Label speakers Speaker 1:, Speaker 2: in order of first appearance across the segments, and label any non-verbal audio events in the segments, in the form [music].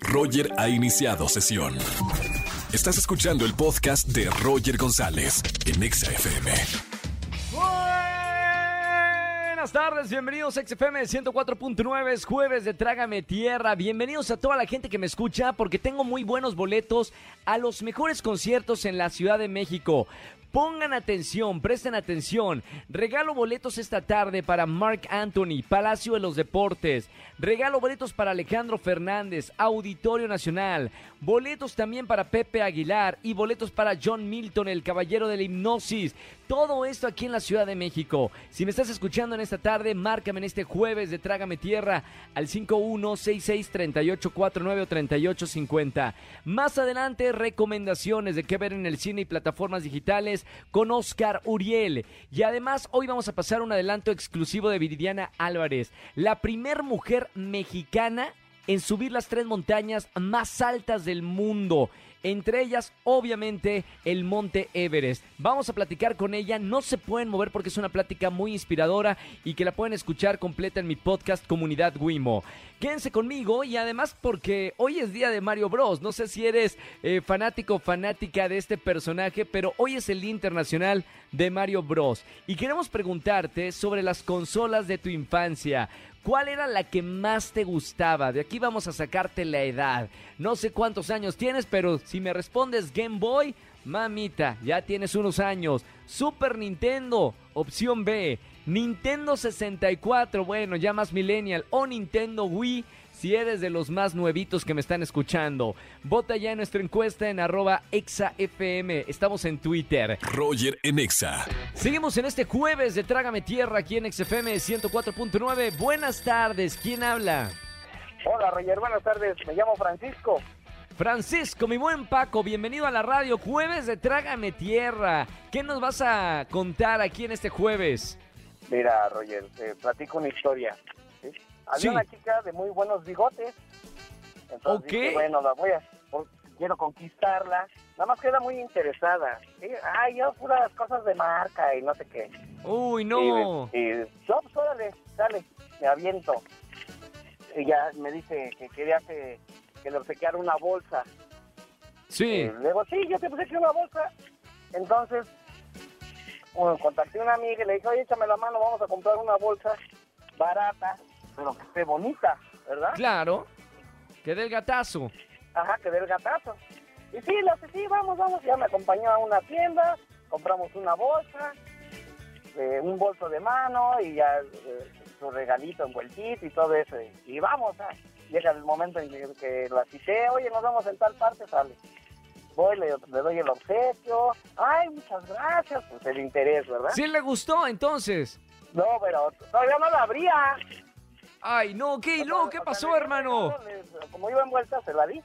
Speaker 1: Roger ha iniciado sesión. Estás escuchando el podcast de Roger González en Exa FM.
Speaker 2: Buenas tardes, bienvenidos a XFM 104.9, es jueves de Trágame Tierra. Bienvenidos a toda la gente que me escucha porque tengo muy buenos boletos a los mejores conciertos en la Ciudad de México. Pongan atención, presten atención. Regalo boletos esta tarde para Mark Anthony, Palacio de los Deportes. Regalo boletos para Alejandro Fernández, Auditorio Nacional. Boletos también para Pepe Aguilar y boletos para John Milton, el caballero de la hipnosis. Todo esto aquí en la Ciudad de México. Si me estás escuchando en esta tarde, márcame en este jueves de Trágame Tierra al 51663849 o 3850. Más adelante, recomendaciones de qué ver en el cine y plataformas digitales con Oscar Uriel. Y además, hoy vamos a pasar un adelanto exclusivo de Viridiana Álvarez, la primer mujer mexicana en subir las tres montañas más altas del mundo. Entre ellas, obviamente, el Monte Everest. Vamos a platicar con ella. No se pueden mover porque es una plática muy inspiradora y que la pueden escuchar completa en mi podcast Comunidad Wimo. Quédense conmigo y además porque hoy es día de Mario Bros. No sé si eres eh, fanático o fanática de este personaje, pero hoy es el Día Internacional de Mario Bros. Y queremos preguntarte sobre las consolas de tu infancia. ¿Cuál era la que más te gustaba? De aquí vamos a sacarte la edad. No sé cuántos años tienes, pero si me respondes Game Boy, mamita, ya tienes unos años. Super Nintendo, opción B. Nintendo 64, bueno, ya más millennial. O Nintendo Wii, si eres de los más nuevitos que me están escuchando. Vota ya en nuestra encuesta en arroba exafm. Estamos en Twitter.
Speaker 1: Roger en Exa.
Speaker 2: Seguimos en este jueves de Trágame Tierra aquí en XFM 104.9. Buenas tardes, ¿quién habla?
Speaker 3: Hola Roger, buenas tardes, me llamo Francisco.
Speaker 2: Francisco, mi buen Paco, bienvenido a la radio. Jueves de Trágame Tierra. ¿Qué nos vas a contar aquí en este jueves?
Speaker 3: Mira Roger, te platico una historia. ¿sí? Había
Speaker 2: Sí.
Speaker 3: una chica de muy buenos bigotes. Entonces
Speaker 2: Ok.
Speaker 3: dije, bueno, la voy a, quiero conquistarla. Nada más que era muy interesada. ¿sí? Ay, yo puras cosas de marca y no sé qué.
Speaker 2: Uy, no.
Speaker 3: Y, y yo, pues órale, dale, me aviento. Y ya me dice que quería que, que le obsequiara una bolsa.
Speaker 2: Sí.
Speaker 3: Eh, luego, sí, yo te obsequié una bolsa. Entonces, bueno, contacté a una amiga y le dije, oye, échame la mano, vamos a comprar una bolsa barata, pero que esté bonita, ¿verdad?
Speaker 2: Claro. Que del gatazo.
Speaker 3: Ajá, que dé el gatazo. Y sí, le dije, sí, vamos, vamos. Ya me acompañó a una tienda, compramos una bolsa, eh, un bolso de mano y ya eh, su regalito envueltito y todo eso. Y, vamos, ah, llega el momento en que, que la cité, oye, nos vamos en tal parte, sale. Voy, le, le doy el obsequio. Ay, muchas gracias. Pues el interés, ¿verdad?
Speaker 2: Sí le gustó entonces.
Speaker 3: No, pero todavía no la abría.
Speaker 2: Ay, no, ¿qué? ¿Y luego qué pasó, hermano?
Speaker 3: Como iba envuelta, se la di.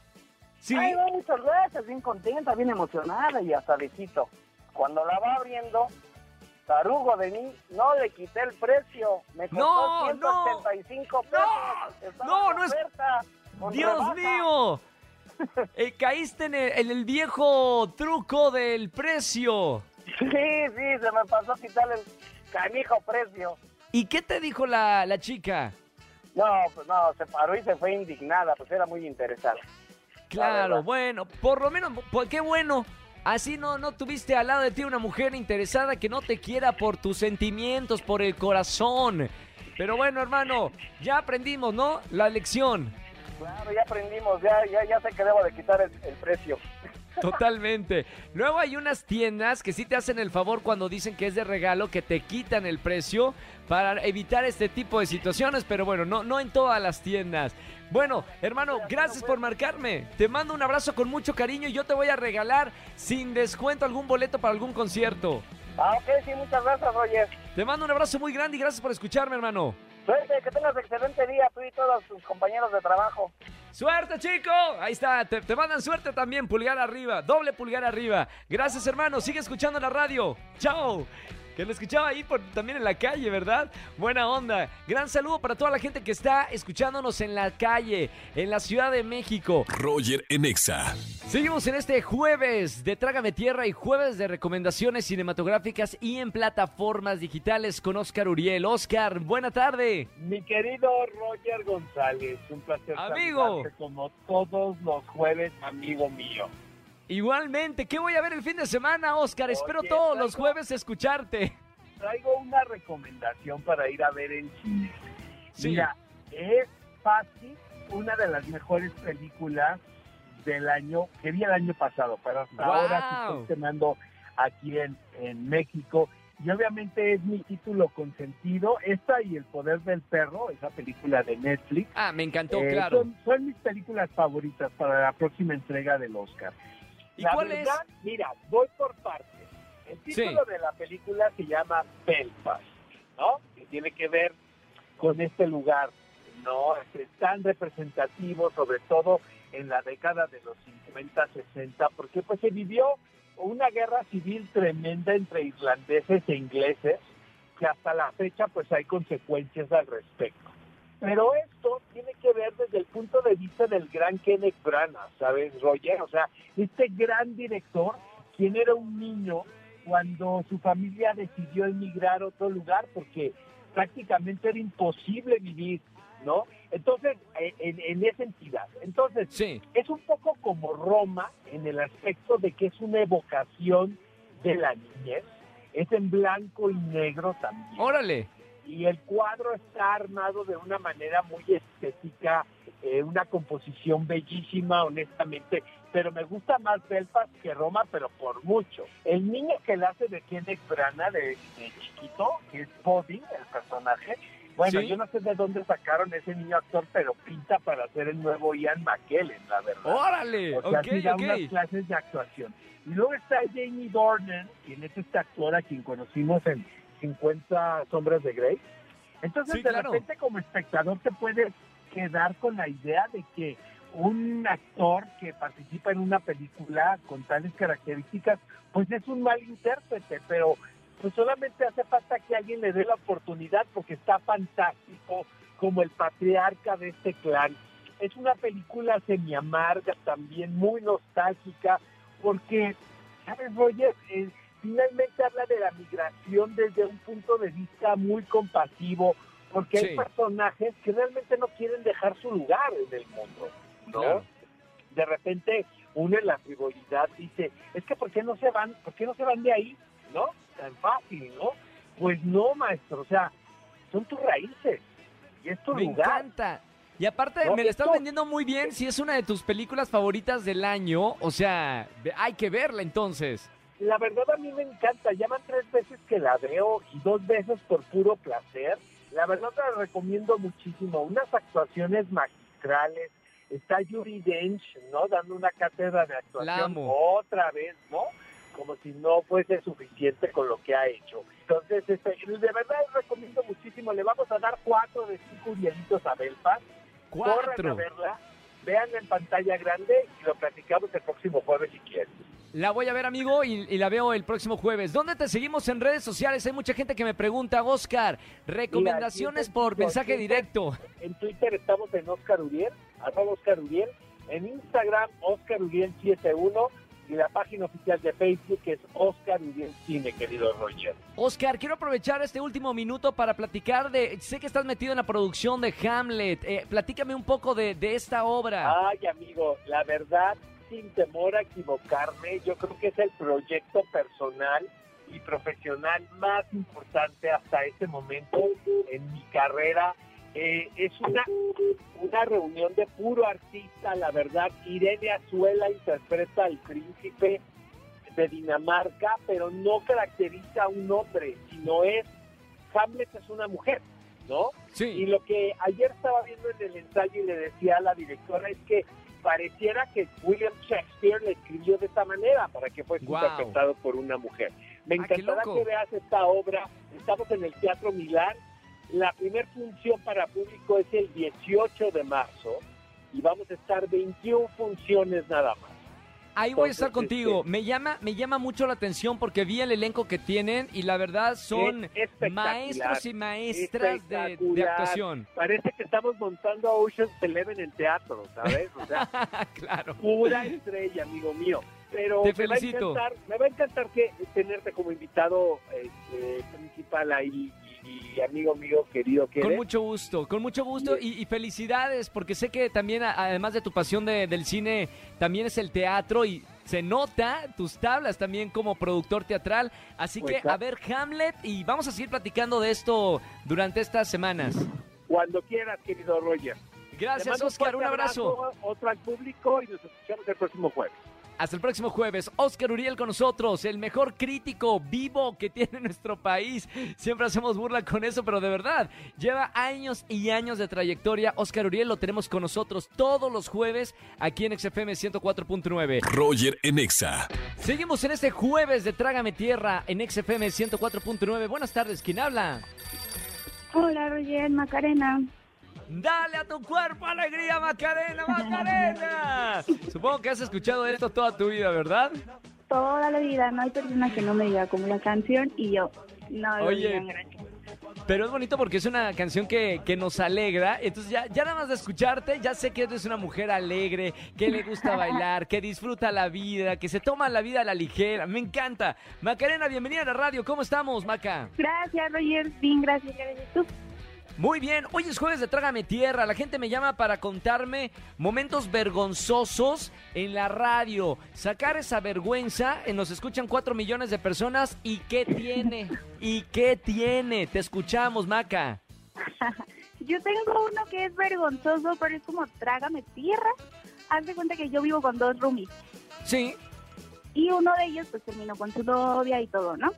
Speaker 2: Sí.
Speaker 3: Ay, no, muchas gracias, bien contenta, bien emocionada y hasta besito. Cuando la va abriendo, tarugo de mí, no le quité el precio. Me costó
Speaker 2: No, no.
Speaker 3: 185 pesos. Estaba
Speaker 2: no,
Speaker 3: en
Speaker 2: no es- Dios
Speaker 3: rebaja.
Speaker 2: mío. Eh, caíste en el, en el viejo truco del precio.
Speaker 3: Sí, sí, se me pasó a quitar el canijo precio.
Speaker 2: ¿Y qué te dijo la, la chica?
Speaker 3: No, pues no, se paró y se fue indignada, pues era muy interesada.
Speaker 2: Claro, bueno, por lo menos, pues, qué bueno. Así no, no tuviste al lado de ti una mujer interesada que no te quiera por tus sentimientos, por el corazón. Pero bueno, hermano, ya aprendimos, ¿no? La lección.
Speaker 3: Claro, ya aprendimos, ya, ya, ya sé que debo de quitar el, el precio.
Speaker 2: Totalmente. Luego hay unas tiendas que sí te hacen el favor cuando dicen que es de regalo, que te quitan el precio para evitar este tipo de situaciones, pero bueno, no, no en todas las tiendas. Bueno, hermano, gracias por marcarme. Te mando un abrazo con mucho cariño y yo te voy a regalar sin descuento algún boleto para algún concierto.
Speaker 3: Ah, ok, sí, muchas gracias, Roger.
Speaker 2: Te mando un abrazo muy grande y gracias por escucharme, hermano.
Speaker 3: Suerte, que tengas excelente día, tú y todos tus compañeros de trabajo.
Speaker 2: ¡Suerte, chico! Ahí está, te, te mandan suerte también, pulgar arriba, doble pulgar arriba. Gracias, hermano, sigue escuchando la radio. ¡Chao! Que lo escuchaba ahí por, también en la calle, ¿verdad? Buena onda. Gran saludo para toda la gente que está escuchándonos en la calle, en la Ciudad de México.
Speaker 1: Roger en Exa.
Speaker 2: Seguimos en este jueves de Trágame Tierra y jueves de recomendaciones cinematográficas y en plataformas digitales con Oscar Uriel. Oscar, buena tarde.
Speaker 4: Mi querido Roger González, un placer
Speaker 2: Amigo.
Speaker 4: como todos los jueves, amigo mío.
Speaker 2: Igualmente, ¿qué voy a ver el fin de semana, Oscar? Espero todos los jueves escucharte.
Speaker 4: Traigo una recomendación para ir a ver en cine.
Speaker 2: Sí.
Speaker 4: Mira, es fácil una de las mejores películas del año, que vi el año pasado, pero ahora sí estoy estrenando aquí en, en México. Y obviamente es mi título consentido, esta y El Poder del Perro, esa película de Netflix.
Speaker 2: Ah, me encantó,
Speaker 4: Eh,
Speaker 2: claro.
Speaker 4: son, son mis películas favoritas para la próxima entrega del Oscar.
Speaker 2: ¿Y
Speaker 4: la
Speaker 2: cuál
Speaker 4: verdad, mira, voy por partes. El título
Speaker 2: Sí.
Speaker 4: de la película se llama Belfast, ¿no? Que tiene que ver con este lugar, ¿no? Este, tan representativo, sobre todo en la década de los 50, 60, porque pues se vivió una guerra civil tremenda entre irlandeses e ingleses, que hasta la fecha pues hay consecuencias al respecto. Pero esto tiene que ver desde el punto de vista del gran Kenneth Branagh, ¿sabes, Roger? O sea, este gran director, quien era un niño cuando su familia decidió emigrar a otro lugar porque prácticamente era imposible vivir, ¿no? Entonces, eh, en, en esa entidad. Entonces,
Speaker 2: Sí,
Speaker 4: es un poco como Roma en el aspecto de que es una evocación de la niñez. Es en blanco y negro también
Speaker 2: órale.
Speaker 4: Y el cuadro está armado de una manera muy estética, eh, una composición bellísima, honestamente, pero me gusta más Belfast que Roma, pero por mucho. El niño que le hace de Kenneth Branagh de, de chiquito, que es Body, el personaje, bueno,
Speaker 2: Sí.
Speaker 4: yo no sé de dónde sacaron ese niño actor, pero pinta para ser el nuevo Ian McKellen, la verdad.
Speaker 2: Órale.
Speaker 4: O sea,
Speaker 2: ok,
Speaker 4: sí da unas clases de actuación. Y luego está Jamie Dornan, quien es esta actora a quien conocimos en 50 Sombras de Grey. Entonces,
Speaker 2: Sí,
Speaker 4: de
Speaker 2: claro.
Speaker 4: repente, como espectador, te puedes quedar con la idea de que un actor que participa en una película con tales características, pues es un mal intérprete, pero pues solamente hace falta que alguien le dé la oportunidad porque está fantástico como el patriarca de este clan. Es una película semi-amarga, también muy nostálgica, porque, ¿sabes, Roger? Eh, finalmente habla de la migración desde un punto de vista muy compasivo, porque
Speaker 2: Sí.
Speaker 4: hay personajes que realmente no quieren dejar su lugar en el mundo, ¿no?
Speaker 2: Claro.
Speaker 4: De repente uno en la frivolidad dice, es que ¿por qué no se van, por qué no se van de ahí? ¿No? Tan fácil, ¿no? Pues no, maestro, o sea, son tus raíces y es tu
Speaker 2: Me
Speaker 4: lugar.
Speaker 2: encanta. Y aparte,
Speaker 4: No,
Speaker 2: me la estás vendiendo muy bien. Si es una de tus películas favoritas del año, o sea, hay que verla entonces.
Speaker 4: La verdad a mí me encanta, ya van tres veces que la veo y dos veces por puro placer. La verdad la recomiendo muchísimo, unas actuaciones magistrales. Está Yuri Dench, ¿no? Dando una cátedra de actuación otra vez, ¿no? Como si no fuese suficiente con lo que ha hecho. Entonces, este, de verdad recomiendo muchísimo. Le vamos a dar cuatro de cinco Urielitos a Belfast. Corran a
Speaker 2: Cuatro.
Speaker 4: verla, veanla en pantalla grande y lo platicamos el próximo jueves si quieren.
Speaker 2: La voy a ver, amigo, y, y la veo el próximo jueves. ¿Dónde te seguimos en redes sociales? Hay mucha gente que me pregunta, Oscar, recomendaciones
Speaker 4: Mira,
Speaker 2: por mensaje directo.
Speaker 4: En Twitter estamos en Oscar Uriel, arroba Oscar Uriel. En Instagram, Oscar Uriel 71. Y la página oficial de Facebook es Oscar Uriel Cine, querido Roger.
Speaker 2: Oscar, quiero aprovechar este último minuto para platicar de... Sé que estás metido en la producción de Hamlet. Eh, platícame un poco de, de esta obra.
Speaker 4: Ay, amigo, la verdad, sin temor a equivocarme, yo creo que es el proyecto personal y profesional más importante hasta este momento en mi carrera. Eh, es una, una reunión de puro artista, la verdad. Irene Azuela interpreta al príncipe de Dinamarca, pero no caracteriza a un hombre, sino es, Hamlet es una mujer, ¿no? Y
Speaker 2: Sí,
Speaker 4: lo que ayer estaba viendo en el ensayo y le decía a la directora es que pareciera que William Shakespeare le escribió de esta manera para que fuese
Speaker 2: Guau.
Speaker 4: interpretado por una mujer. Me
Speaker 2: Ah,
Speaker 4: encantará que veas esta obra. Estamos en el Teatro Milán. La primera función para público es el 18 de marzo y vamos a estar 21 funciones nada más.
Speaker 2: Ahí voy a estar contigo.
Speaker 4: este,
Speaker 2: Me llama, me llama mucho la atención porque vi el elenco que tienen y la verdad son maestros y maestras de, actuación.
Speaker 4: Parece que estamos montando a Ocean's Eleven en teatro, ¿sabes? O sea, [laughs]
Speaker 2: claro.
Speaker 4: pura estrella, amigo mío. Pero
Speaker 2: Te
Speaker 4: me va a
Speaker 2: felicito.
Speaker 4: encantar, me va a encantar que tenerte como invitado este, principal ahí y, amigo mío querido que
Speaker 2: Con mucho gusto, con mucho gusto y, y felicidades porque sé que también además de tu pasión de- del cine también es el teatro y se nota tus tablas también como productor teatral. Así
Speaker 4: Pues,
Speaker 2: que a ver Hamlet y vamos a seguir platicando de esto durante estas semanas.
Speaker 4: Cuando quieras, querido Roger.
Speaker 2: Gracias Oscar, un abrazo.
Speaker 4: Otro al público y nos escuchamos el próximo jueves.
Speaker 2: Hasta el próximo jueves. Oscar Uriel con nosotros, el mejor crítico vivo que tiene nuestro país. Siempre hacemos burla con eso, pero de verdad, lleva años y años de trayectoria. Oscar Uriel lo tenemos con nosotros todos los jueves aquí en XFM 104.9.
Speaker 1: Roger en Exa.
Speaker 2: Seguimos en este jueves de Trágame Tierra en XFM 104.9. Buenas tardes, ¿quién habla?
Speaker 5: Hola, Roger, Macarena.
Speaker 2: Dale a tu cuerpo alegría, Macarena, Macarena. Supongo que has escuchado esto toda tu vida, ¿verdad?
Speaker 5: Toda la vida no hay persona que no me diga como la canción y yo. No, lo
Speaker 2: Oye.
Speaker 5: gracias.
Speaker 2: Pero es bonito porque es una canción que, que nos alegra. Entonces ya, ya nada más de escucharte, ya sé que eres una mujer alegre, que le gusta [laughs] bailar, que disfruta la vida, que se toma la vida a la ligera. Me encanta. Macarena, bienvenida a la radio. ¿Cómo estamos, Maca?
Speaker 5: Gracias, Roger. Bien, gracias, gracias. ¿Tú?
Speaker 2: Muy bien, hoy es jueves de Trágame Tierra. La gente me llama para contarme momentos vergonzosos en la radio. Sacar esa vergüenza, nos escuchan cuatro millones de personas. ¿Y qué tiene? ¿Y qué tiene? Te escuchamos, Maca. [laughs]
Speaker 5: Yo tengo uno que es vergonzoso, pero es como trágame tierra. Haz de cuenta que yo vivo con dos roomies
Speaker 2: Sí,
Speaker 5: y uno de ellos pues terminó con su novia y todo, ¿no?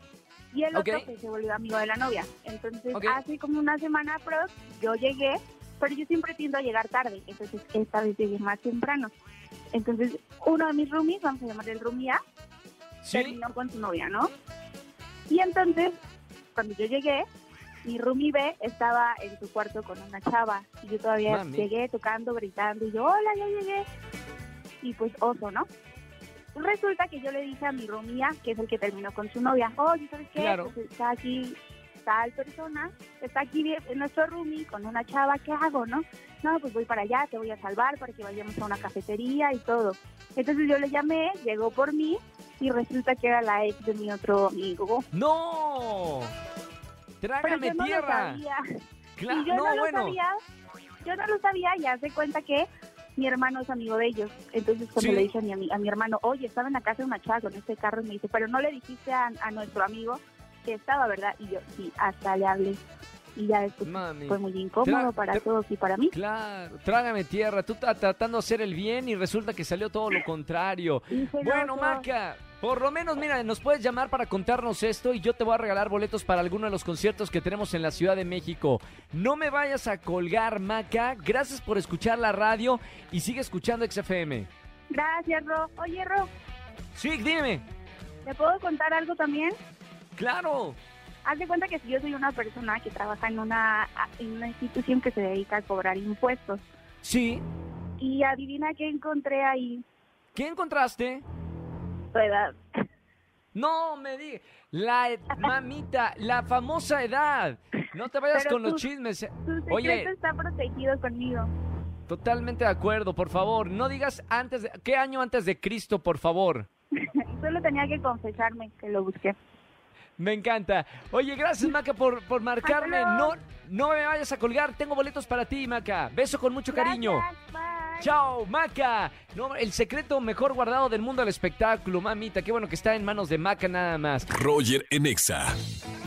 Speaker 5: Y el otro
Speaker 2: Ok.
Speaker 5: pues, se volvió amigo de la novia. Entonces, hace como una semana pro, yo llegué, pero yo siempre tiendo a llegar tarde. Entonces, esta vez llegué más temprano. Entonces, uno de mis roomies, vamos a llamarle el roomie A,
Speaker 2: sí.
Speaker 5: terminó con su novia, ¿no? Y entonces, cuando yo llegué, mi roomie B estaba en su cuarto con una chava. Y yo todavía
Speaker 2: Mami.
Speaker 5: llegué tocando, gritando, y yo, hola, ya llegué. Y pues, oso, ¿no? Resulta que yo le dije a mi roomie A, que es el que terminó con su novia, oye, ¿sabes qué?
Speaker 2: Claro.
Speaker 5: Pues está aquí tal persona, está aquí en nuestro roomie con una chava, ¿qué hago, no? No, pues voy para allá, te voy a salvar para que vayamos a una cafetería y todo. Entonces yo le llamé, llegó por mí y resulta que era la ex de mi otro amigo.
Speaker 2: ¡No!
Speaker 5: Pero
Speaker 2: ¡Trágame
Speaker 5: no
Speaker 2: tierra!
Speaker 5: lo sabía.
Speaker 2: Cla-
Speaker 5: y yo
Speaker 2: no,
Speaker 5: no, lo
Speaker 2: bueno.
Speaker 5: sabía. Yo no lo sabía y hace cuenta que mi hermano es amigo de ellos. Entonces cuando
Speaker 2: Sí.
Speaker 5: le dije a mi, a mi hermano, oye, estaba en la casa de una chava con este carro, y me dice, pero no le dijiste a, a nuestro amigo que estaba, ¿verdad? Y yo, sí, hasta le hablé. Y ya después
Speaker 2: Mami.
Speaker 5: fue muy incómodo
Speaker 2: Tra-
Speaker 5: para todos y para mí.
Speaker 2: Claro, trágame tierra. Tú estás tratando de hacer el bien y resulta que salió todo lo contrario. Bueno. Maca, por lo menos, mira, nos puedes llamar para contarnos esto y yo te voy a regalar boletos para alguno de los conciertos que tenemos en la Ciudad de México. No me vayas a colgar, Maca. Gracias por escuchar la radio y sigue escuchando XFM.
Speaker 5: Gracias, Ro. Oye, Ro,
Speaker 2: Sí, dime.
Speaker 5: ¿te puedo contar algo también?
Speaker 2: Claro.
Speaker 5: Haz de cuenta que si yo soy una persona que trabaja en una, en una institución que se dedica a cobrar impuestos.
Speaker 2: Sí.
Speaker 5: Y adivina qué encontré ahí.
Speaker 2: ¿Qué encontraste?
Speaker 5: Tu edad.
Speaker 2: No, me di. La ed- mamita, la famosa edad. No te vayas
Speaker 5: Pero
Speaker 2: con los chismes.
Speaker 5: Tu secreto
Speaker 2: Oye,
Speaker 5: está protegido conmigo.
Speaker 2: totalmente de acuerdo, por favor. No digas antes de... ¿Qué año antes de Cristo, por favor? [laughs]
Speaker 5: Solo tenía que confesarme que lo busqué.
Speaker 2: Me encanta. Oye, gracias, Maca, por, por marcarme.
Speaker 5: Hasta
Speaker 2: No,
Speaker 5: luego.
Speaker 2: no me vayas a colgar. Tengo boletos para ti, Maca. Beso con mucho cariño.
Speaker 5: Gracias, bye.
Speaker 2: Chao, Maca. No, el secreto mejor guardado del mundo del espectáculo, mamita. Qué bueno que está en manos de Maca nada más.
Speaker 1: Roger en Exa.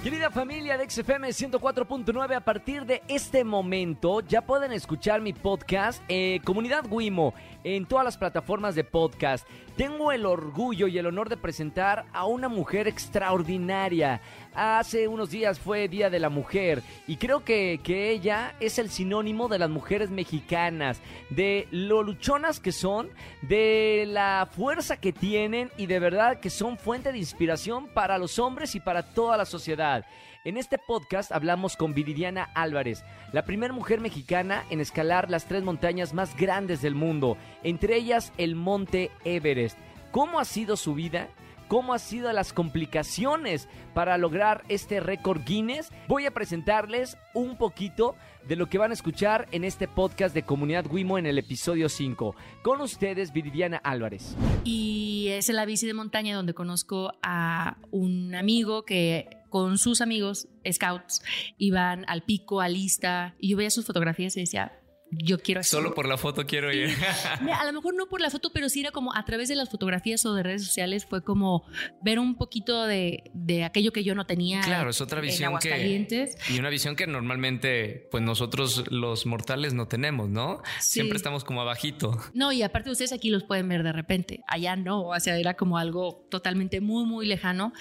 Speaker 2: Querida familia de XFM 104.9, a partir de este momento ya pueden escuchar mi podcast, eh, Comunidad Wimo, en todas las plataformas de podcast. Tengo el orgullo y el honor de presentar a una mujer extraordinaria. Hace unos días fue Día de la Mujer y creo que, que ella es el sinónimo de las mujeres mexicanas, de lo luchonas que son, de la fuerza que tienen y de verdad que son fuente de inspiración para los hombres y para toda la sociedad. En este podcast hablamos con Viridiana Álvarez, la primera mujer mexicana en escalar las tres montañas más grandes del mundo, entre ellas el Monte Everest. cómo ha sido su vida, cómo han sido las complicaciones para lograr este récord Guinness. Voy a presentarles un poquito de lo que van a escuchar en este podcast de Comunidad Wimo en el episodio 5. Con ustedes, Viridiana Álvarez.
Speaker 6: Y es en la bici de montaña donde conozco a un amigo que con sus amigos scouts iban al pico, a lista, y yo veía sus fotografías y decía, yo quiero
Speaker 7: Solo por la foto quiero ir. [laughs]
Speaker 6: a lo mejor no por la foto, pero sí era como a través de las fotografías o de redes sociales fue como ver un poquito de, de aquello que yo no tenía.
Speaker 7: Claro, es otra visión que y una visión que normalmente pues nosotros los mortales no tenemos, ¿no? Siempre estamos como abajito.
Speaker 6: No, y aparte ustedes aquí los pueden ver de repente. Allá no, o sea, era como algo totalmente muy muy lejano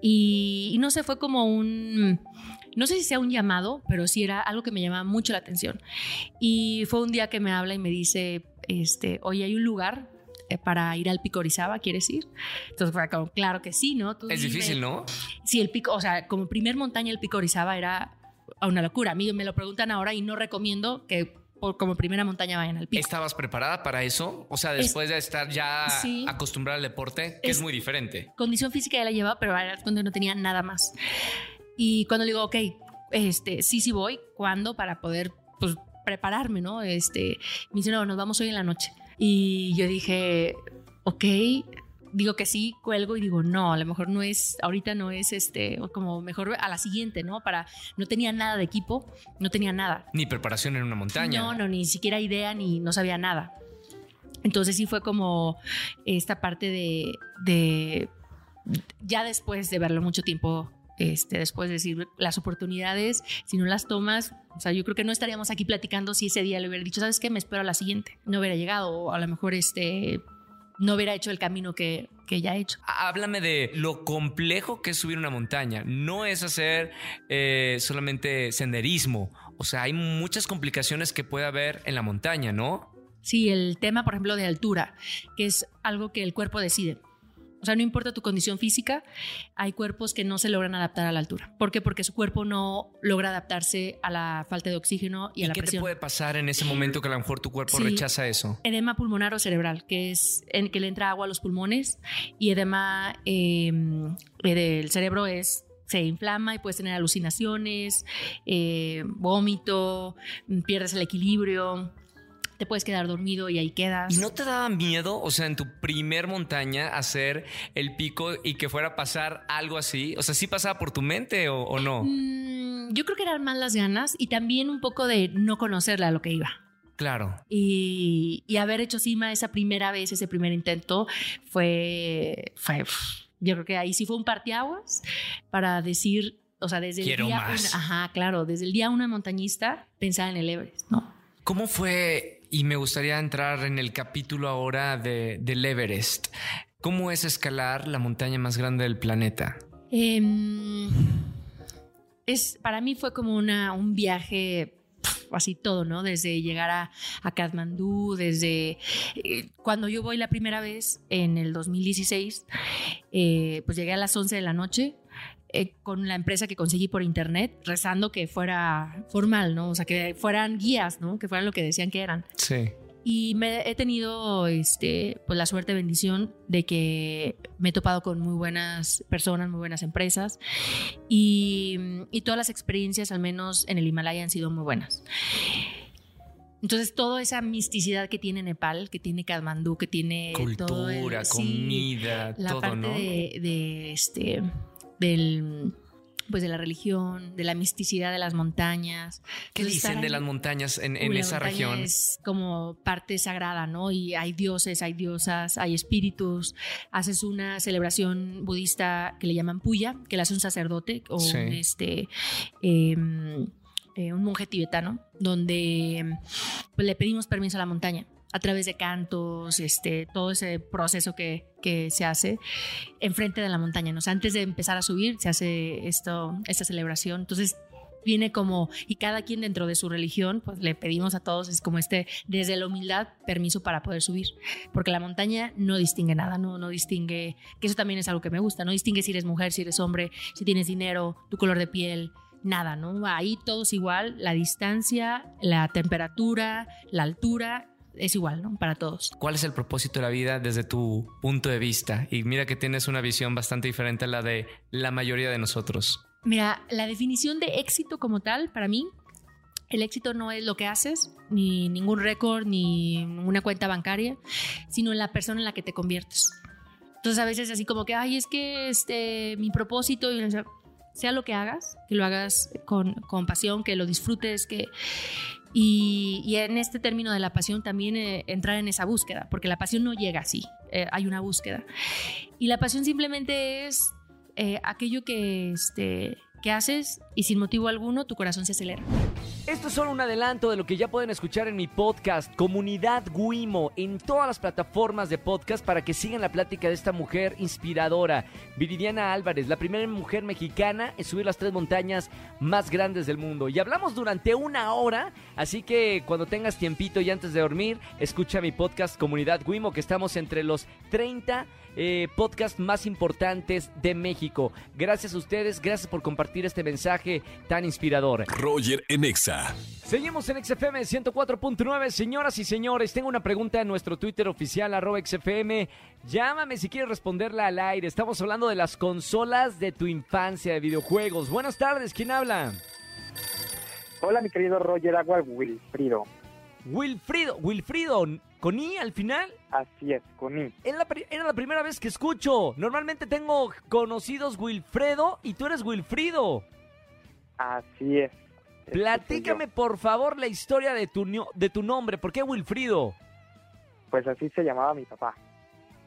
Speaker 6: y, y no sé, fue como un no sé si sea un llamado, pero sí era algo que me llamaba mucho la atención. Y fue un día que me habla y me dice, este, oye, hay un lugar eh, para ir al Pico Orizaba, ¿quieres ir? Entonces fue como, claro que sí, ¿no?
Speaker 7: es difícil, ¿no?
Speaker 6: Sí, el pico, o sea, como primer montaña el Pico Orizaba era una locura. A mí me lo preguntan ahora y no recomiendo que como primera montaña vayan al pico.
Speaker 7: ¿Estabas preparada para eso? O sea, después de estar ya acostumbrada al deporte, que es, muy diferente.
Speaker 6: Condición física ya la llevaba, pero era cuando no tenía nada más. Y cuando digo, ok, este, sí, sí voy, ¿cuándo? Para poder, pues, prepararme, ¿no? Este, me dice, no, nos vamos hoy en la noche. Y yo dije, ok, digo que sí, cuelgo y digo, no, a lo mejor no es, ahorita no es este, como mejor a la siguiente, ¿no? Para, no tenía nada de equipo, no tenía nada.
Speaker 7: Ni preparación en una montaña.
Speaker 6: No, no, ni siquiera idea, ni no sabía nada. Entonces sí fue como esta parte de, de ya después de verlo mucho tiempo este, después de decir las oportunidades, si no las tomas, o sea, yo creo que no estaríamos aquí platicando si ese día le hubiera dicho, ¿sabes qué? Me espero a la siguiente. No hubiera llegado o a lo mejor este, no hubiera hecho el camino que, que ya he hecho.
Speaker 7: Háblame de lo complejo que es subir una montaña. No es hacer eh, solamente senderismo. O sea, hay muchas complicaciones que puede haber en la montaña, ¿no?
Speaker 6: Sí, el tema, por ejemplo, de altura, que es algo que el cuerpo decide. O sea, no importa tu condición física, hay cuerpos que no se logran adaptar a la altura. ¿Por qué? Porque su cuerpo no logra adaptarse a la falta de oxígeno y, a la
Speaker 7: qué
Speaker 6: presión.
Speaker 7: ¿Qué te puede pasar en ese momento que a lo mejor tu cuerpo rechaza eso?
Speaker 6: Edema pulmonar o cerebral, que es en que le entra agua a los pulmones y edema em, eh, del cerebro es se inflama y puedes tener alucinaciones, eh, vómito, pierdes el equilibrio, te puedes quedar dormido y ahí quedas.
Speaker 7: ¿Y no te daba miedo, o sea, en tu primer montaña hacer el pico y que fuera a pasar algo así? O sea, ¿sí pasaba por tu mente o, no?
Speaker 6: Mm, yo creo que eran más las ganas y también un poco de no conocerle a lo que iba.
Speaker 7: Claro.
Speaker 6: Y, haber hecho cima esa primera vez, ese primer intento, fue, fue yo creo que ahí sí fue un parteaguas para decir, o sea, desde
Speaker 7: el
Speaker 6: día
Speaker 7: más.
Speaker 6: ajá, claro, desde el día una montañista pensaba en el Everest, ¿no?
Speaker 7: ¿Cómo fue y me gustaría entrar en el capítulo ahora de, del Everest. ¿Cómo es escalar la montaña más grande del planeta?
Speaker 6: Em, es, para mí fue como una, un viaje así todo, ¿no? Desde llegar a, a Kathmandú, desde eh, cuando yo voy la primera vez en el 2016, eh, pues llegué a las 11 de la noche, eh, con la empresa que conseguí por internet, rezando que fuera formal, ¿no? O sea, que fueran guías, ¿no? Que fueran lo que decían que eran.
Speaker 7: Sí.
Speaker 6: Y me he tenido este, pues la suerte, bendición de que me he topado con muy buenas personas, muy buenas empresas y, y todas las experiencias, al menos en el Himalaya, han sido muy buenas. Entonces, toda esa misticidad que tiene Nepal, que tiene Kathmandú, que tiene
Speaker 7: cultura, comida,
Speaker 6: la
Speaker 7: todo,
Speaker 6: parte
Speaker 7: ¿no?
Speaker 6: de, de, este del pues de la religión, de la misticidad de las montañas.
Speaker 7: ¿Qué dicen de las montañas en, en esa región?
Speaker 6: Es como parte sagrada, ¿no? Y hay dioses, hay diosas, hay espíritus. Haces una celebración budista que le llaman puya, que la hace un sacerdote o un, este, em, eh, un monje tibetano, donde pues, le pedimos permiso a la montaña a través de cantos, este, todo ese proceso que, que se hace enfrente de la montaña. ¿no? antes de empezar a subir se hace esto, esta celebración. Entonces viene como, y cada quien dentro de su religión, pues le pedimos a todos, es como este, desde la humildad, permiso para poder subir. Porque la montaña no distingue nada, no, no distingue, que eso también es algo que me gusta, no distingue si eres mujer, si eres hombre, si tienes dinero, tu color de piel, nada, ¿no? Ahí todo es igual, la distancia, la temperatura, la altura, es igual, ¿no? Para todos.
Speaker 7: ¿Cuál es el propósito de la vida desde tu punto de vista? Y mira que tienes una visión bastante diferente a la de la mayoría de nosotros.
Speaker 6: Mira, la definición de éxito como tal, para mí, el éxito no es lo que haces, ni ningún récord, ni una cuenta bancaria, sino en la persona en la que te conviertes. Entonces a veces así como que, ay, es que este, mi propósito, sea lo que hagas, que lo hagas con, con pasión, que lo disfrutes, que... Y, y, en este término de la pasión también eh, entrar en esa búsqueda, porque la pasión no llega así, eh, hay una búsqueda. Y la pasión simplemente es eh, aquello que, este, que haces y sin motivo alguno tu corazón se acelera.
Speaker 2: Esto es solo un adelanto de lo que ya pueden escuchar en mi podcast, Comunidad Guimo, en todas las plataformas de podcast para que sigan la plática de esta mujer inspiradora, Viridiana Álvarez, la primera mujer mexicana en subir las tres montañas más grandes del mundo. Y hablamos durante una hora, así que cuando tengas tiempito y antes de dormir, escucha mi podcast Comunidad Guimo, que estamos entre los 30 eh, podcasts más importantes de México. Gracias a ustedes, gracias por compartir este mensaje tan inspirador.
Speaker 1: Roger Enexa.
Speaker 2: Seguimos en XFM 104.9. Señoras y señores, tengo una pregunta en nuestro Twitter oficial, arroba XFM. Llámame si quieres responderla al aire. Estamos hablando de las consolas de tu infancia de videojuegos. Buenas tardes, ¿quién habla?
Speaker 8: Hola, mi querido Roger Agua Wilfrido.
Speaker 2: Wilfrido, Wilfrido, ¿con I al final?
Speaker 8: Así es, con I.
Speaker 2: Era la, era la primera vez que escucho. Normalmente tengo conocidos Wilfredo y tú eres Wilfrido.
Speaker 8: Así es. [laughs]
Speaker 2: Platícame por favor la historia de tu, de tu nombre. ¿Por qué Wilfrido?
Speaker 8: Pues así se llamaba mi papá.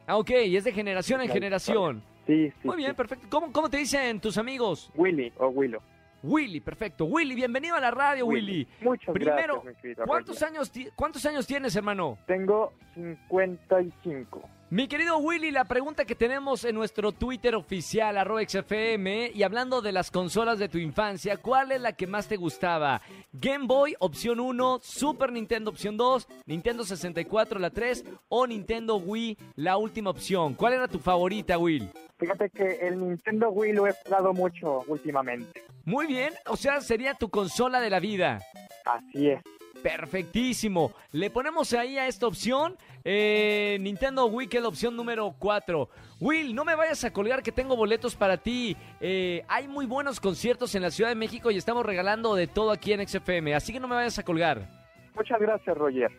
Speaker 2: Ah, ok, y es de generación en generación.
Speaker 8: Sí, sí.
Speaker 2: Muy bien, perfecto. ¿Cómo, ¿Cómo te dicen tus amigos?
Speaker 8: Willy o Willow.
Speaker 2: Willy, perfecto. Willy, bienvenido a la radio, Willy.
Speaker 8: Muchas
Speaker 2: Primero,
Speaker 8: gracias,
Speaker 2: ¿cuántos años, ¿cuántos años tienes, hermano?
Speaker 8: Tengo 55.
Speaker 2: Mi querido Willy, la pregunta que tenemos en nuestro Twitter oficial, arroba XFM, y hablando de las consolas de tu infancia, ¿cuál es la que más te gustaba? Game Boy, opción 1, Super Nintendo, opción 2, Nintendo 64, la 3, o Nintendo Wii, la última opción. ¿Cuál era tu favorita, Will?
Speaker 8: Fíjate que el Nintendo Wii lo he jugado mucho últimamente.
Speaker 2: Muy bien, o sea, sería tu consola de la vida.
Speaker 8: Así es.
Speaker 2: Perfectísimo. Le ponemos ahí a esta opción eh, Nintendo Wii, que es la opción número 4. Will, no me vayas a colgar que tengo boletos para ti. Eh, hay muy buenos conciertos en la Ciudad de México y estamos regalando de todo aquí en XFM, así que no me vayas a colgar.
Speaker 8: Muchas gracias, Roger.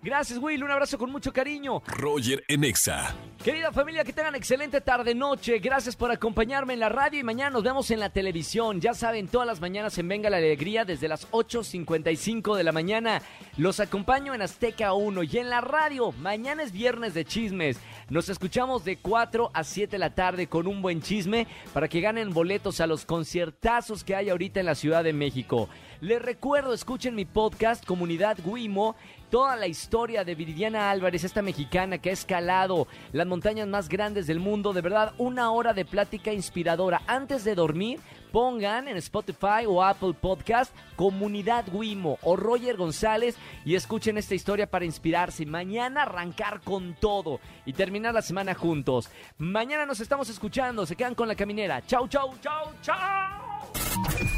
Speaker 2: Gracias, Will. Un abrazo con mucho cariño.
Speaker 1: Roger Enexa.
Speaker 2: Querida familia, que tengan excelente tarde-noche. Gracias por acompañarme en la radio y mañana nos vemos en la televisión. Ya saben, todas las mañanas en Venga la Alegría desde las 8.55 de la mañana. Los acompaño en Azteca 1 y en la radio. Mañana es viernes de chismes. Nos escuchamos de 4 a 7 de la tarde con un buen chisme para que ganen boletos a los conciertazos que hay ahorita en la Ciudad de México. Les recuerdo, escuchen mi podcast Comunidad Guimo toda la historia de Viridiana Álvarez, esta mexicana que ha escalado las montañas más grandes del mundo. De verdad, una hora de plática inspiradora. Antes de dormir, pongan en Spotify o Apple Podcast Comunidad Wimo o Roger González y escuchen esta historia para inspirarse. Mañana arrancar con todo y terminar la semana juntos. Mañana nos estamos escuchando. Se quedan con la caminera. Chau, chau, chau, chau.